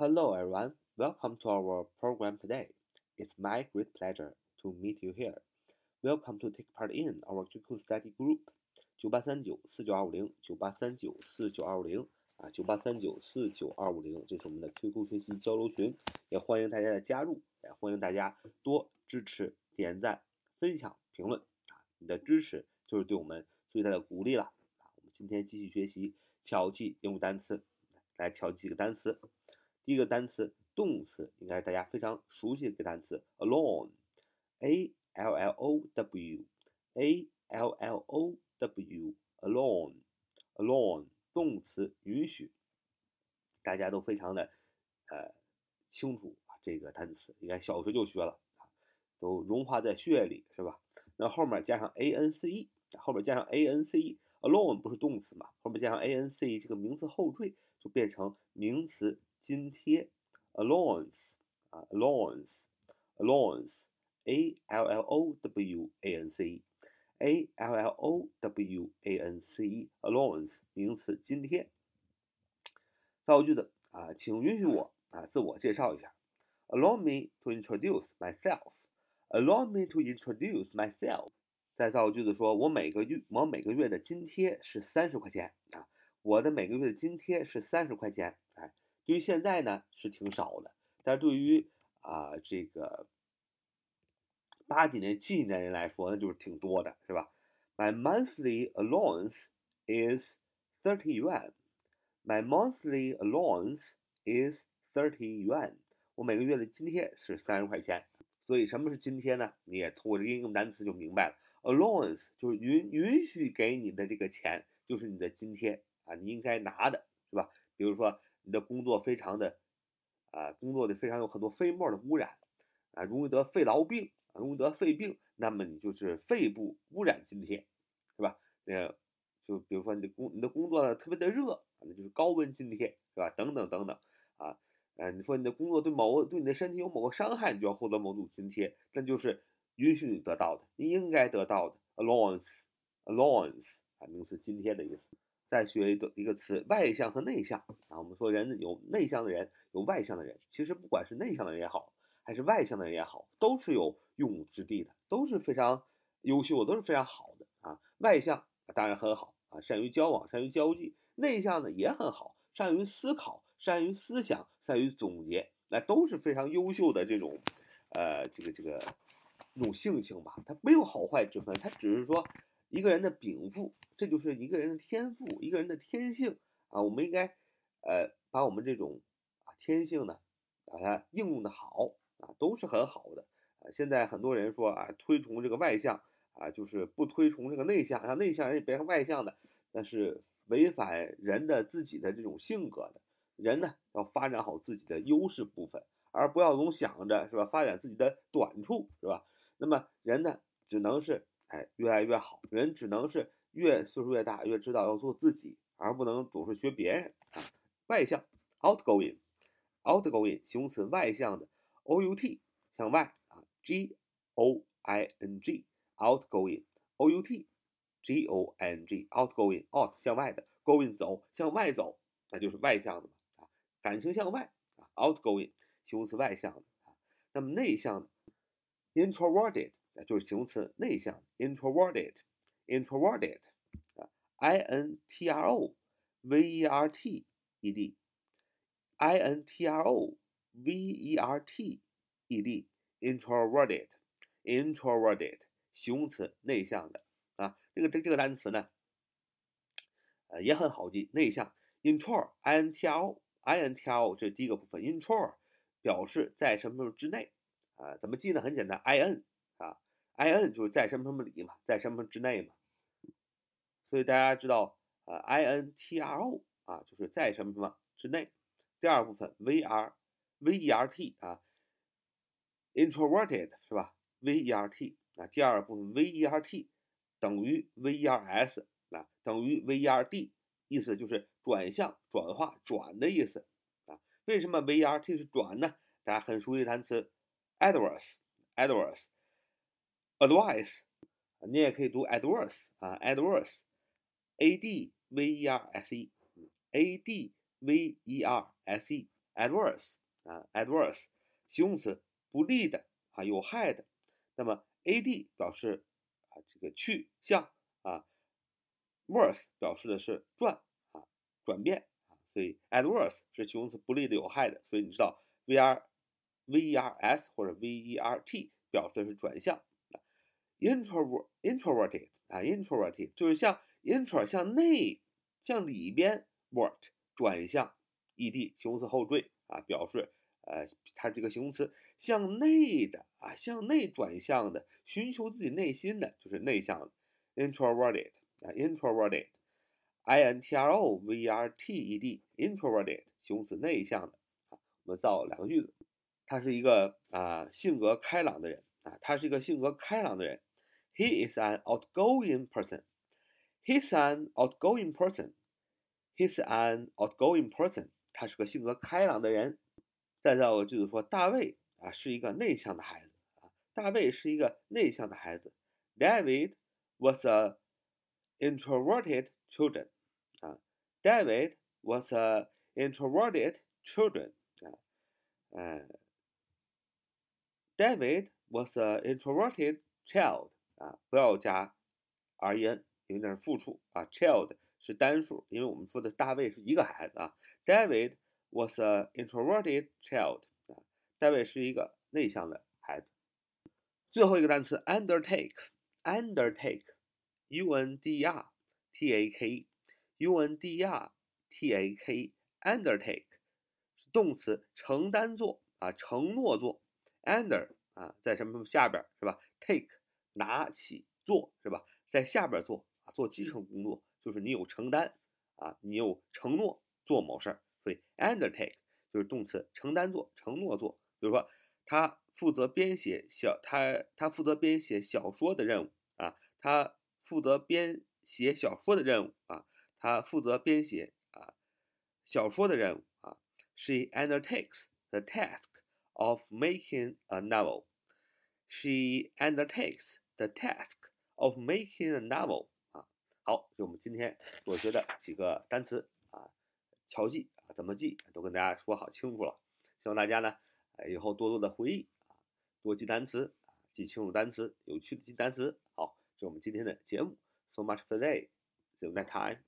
Hello, everyone. Welcome to our program today. It's my great pleasure to meet you here. Welcome to take part in our QQ study group. 九八三九四九二五零，九八三九四九二五零啊，九八三九四九二五零，这是我们的 QQ 学习交流群，也欢迎大家的加入，也欢迎大家多支持、点赞、分享、评论啊，你的支持就是对我们最大的鼓励了啊。我们今天继续学习巧记英语单词，来巧记几个单词。一个单词动词，应该是大家非常熟悉的一个单词，alone，a l l o w，a l l o w，alone，alone，动词允许，大家都非常的呃清楚啊，这个单词应该小学就学了啊，都融化在血液里是吧？那后面加上 a n c e，后面加上 a n c e e，alone 不是动词嘛？后面加上 a n c e 这个名词后缀就变成名词。津贴，allowance 啊，allowance，allowance，a l l o w a n c e，a l l o w a n c e，allowance 名词津贴。造句子啊，请允许我啊自我介绍一下，allow me to introduce myself。allow me to introduce myself。 再造个句子说，我每个月我每个月的津贴是三十块钱啊，我的每个月的津贴是三十块钱，哎。对于现在呢是挺少的，但是对于啊这个八几年、七几年人来说，那就是挺多的，是吧？My monthly allowance is thirty yuan. My monthly allowance is thirty yuan. 我每个月的津贴是三十块钱。所以什么是津贴呢？你也通过这个英语单词就明白了。Allowance 就是允允许给你的这个钱，就是你的津贴啊，你应该拿的是吧？比如说。你的工作非常的，啊，工作的非常有很多飞沫的污染，啊，容易得肺痨病，容易得肺病，那么你就是肺部污染津贴，是吧？那，就比如说你的工你的工作呢特别的热，那就是高温津贴，是吧？等等等等，啊，呃，你说你的工作对某个对你的身体有某个伤害，你就要获得某种津贴，那就是允许你得到的，你应该得到的，allowance，allowance，啊，名词津贴的意思。再学一个一个词，外向和内向啊。我们说人有内向的人，有外向的人。其实不管是内向的人也好，还是外向的人也好，都是有用武之地的，都是非常优秀，都是非常好的啊。外向当然很好啊，善于交往，善于交际；内向的也很好，善于思考，善于思想，善于总结，那都是非常优秀的这种，呃，这个这个，这种性情吧。它没有好坏之分，它只是说。一个人的禀赋，这就是一个人的天赋，一个人的天性啊。我们应该，呃，把我们这种啊天性呢，把它应用的好啊，都是很好的啊。现在很多人说啊，推崇这个外向啊，就是不推崇这个内向，让内向人也变成外向的，那是违反人的自己的这种性格的。人呢，要发展好自己的优势部分，而不要总想着是吧，发展自己的短处是吧？那么人呢，只能是。哎，越来越好。人只能是越岁数越大，越知道要做自己，而不能总是学别人啊。外向，outgoing，outgoing，形容词，外向的，out，向外啊，g o i n g，outgoing，out，g o i n g，outgoing，out 向外的，going 走，向外走，那就是外向的嘛啊。感情向外啊，outgoing，形容词，外向的啊。那么内向的 ，introverted。就是形容词内向，introverted，introverted，啊，i n t r o v e r t e d，i n t r o v e r t e d，introverted，introverted，形容词内向的啊，这个这这个单词呢，呃也很好记，内向，intro，i n t r o，i n t r o 这是第一个部分，intro 表示在什么什么之内 啊，怎么记呢？很简单，i n 啊。i n 就是在什么什么里嘛，在什么之内嘛，所以大家知道啊，i n t r o 啊，就是在什么什么之内。第二部分 v r v e r t 啊，introverted 是吧？v e r t 啊，第二部分 v e r t 等于 v e r s 啊，等于 v e r d，意思就是转向、转化、转的意思啊。为什么 v e r t 是转呢？大家很熟悉的单词 adverse，adverse。advice，你也可以读 adverse 啊，adverse，a d v e r s e，a d v e r s e adverse 啊，adverse 形容词不利的啊，有害的。那么 ad 表示啊这个去向啊，verse 表示的是转啊转变啊，所以 adverse 是形容词不利的、有害的。所以你知道 ver vers 或者 vert 表示的是转向。introvert introverted 啊，introverted 就是向 intro 向内向里边 vert 转向 ed 形容词后缀啊，表示呃它这个形容词向内的啊，向内转向的，寻求自己内心的，就是内向的 introverted 啊，introverted，i n t r o v e r t e d introverted 形容词内向的啊，我们造两个句子，他是一个啊性格开朗的人啊，他是一个性格开朗的人。He is an outgoing person. He's an outgoing person. He's an outgoing person. 他是个性格开朗的人。再造个句子说，大卫啊是一个内向的孩子啊。大卫是一个内向的孩子。David was a introverted children. 啊，David was a introverted children. 啊，呃 ，David was a introverted child. 啊，不要加 r e n，因为那是复数啊。Child 是单数，因为我们说的大卫是一个孩子啊。David was a introverted child 啊，大卫是一个内向的孩子。最后一个单词 undertake，undertake，u n d r t a k，u n d r t a k，undertake 是动词，承担做啊，承诺做。Under 啊，在什么下边是吧？take 拿起做是吧，在下边做啊，做基层工作，就是你有承担啊，你有承诺做某事儿，所以 undertake 就是动词，承担做，承诺做。比如说，他负责编写小，他他负责编写小说的任务啊，他负责编写小说的任务啊，他负责编写啊小说的任务啊，She undertakes the task of making a novel. She undertakes the task of making a novel 啊，好，就我们今天所学的几个单词啊，敲记啊，怎么记都跟大家说好清楚了。希望大家呢，以后多多的回忆啊，多记单词啊，记清楚单词，有趣的记单词。好，这是我们今天的节目。So much for today. See you next time.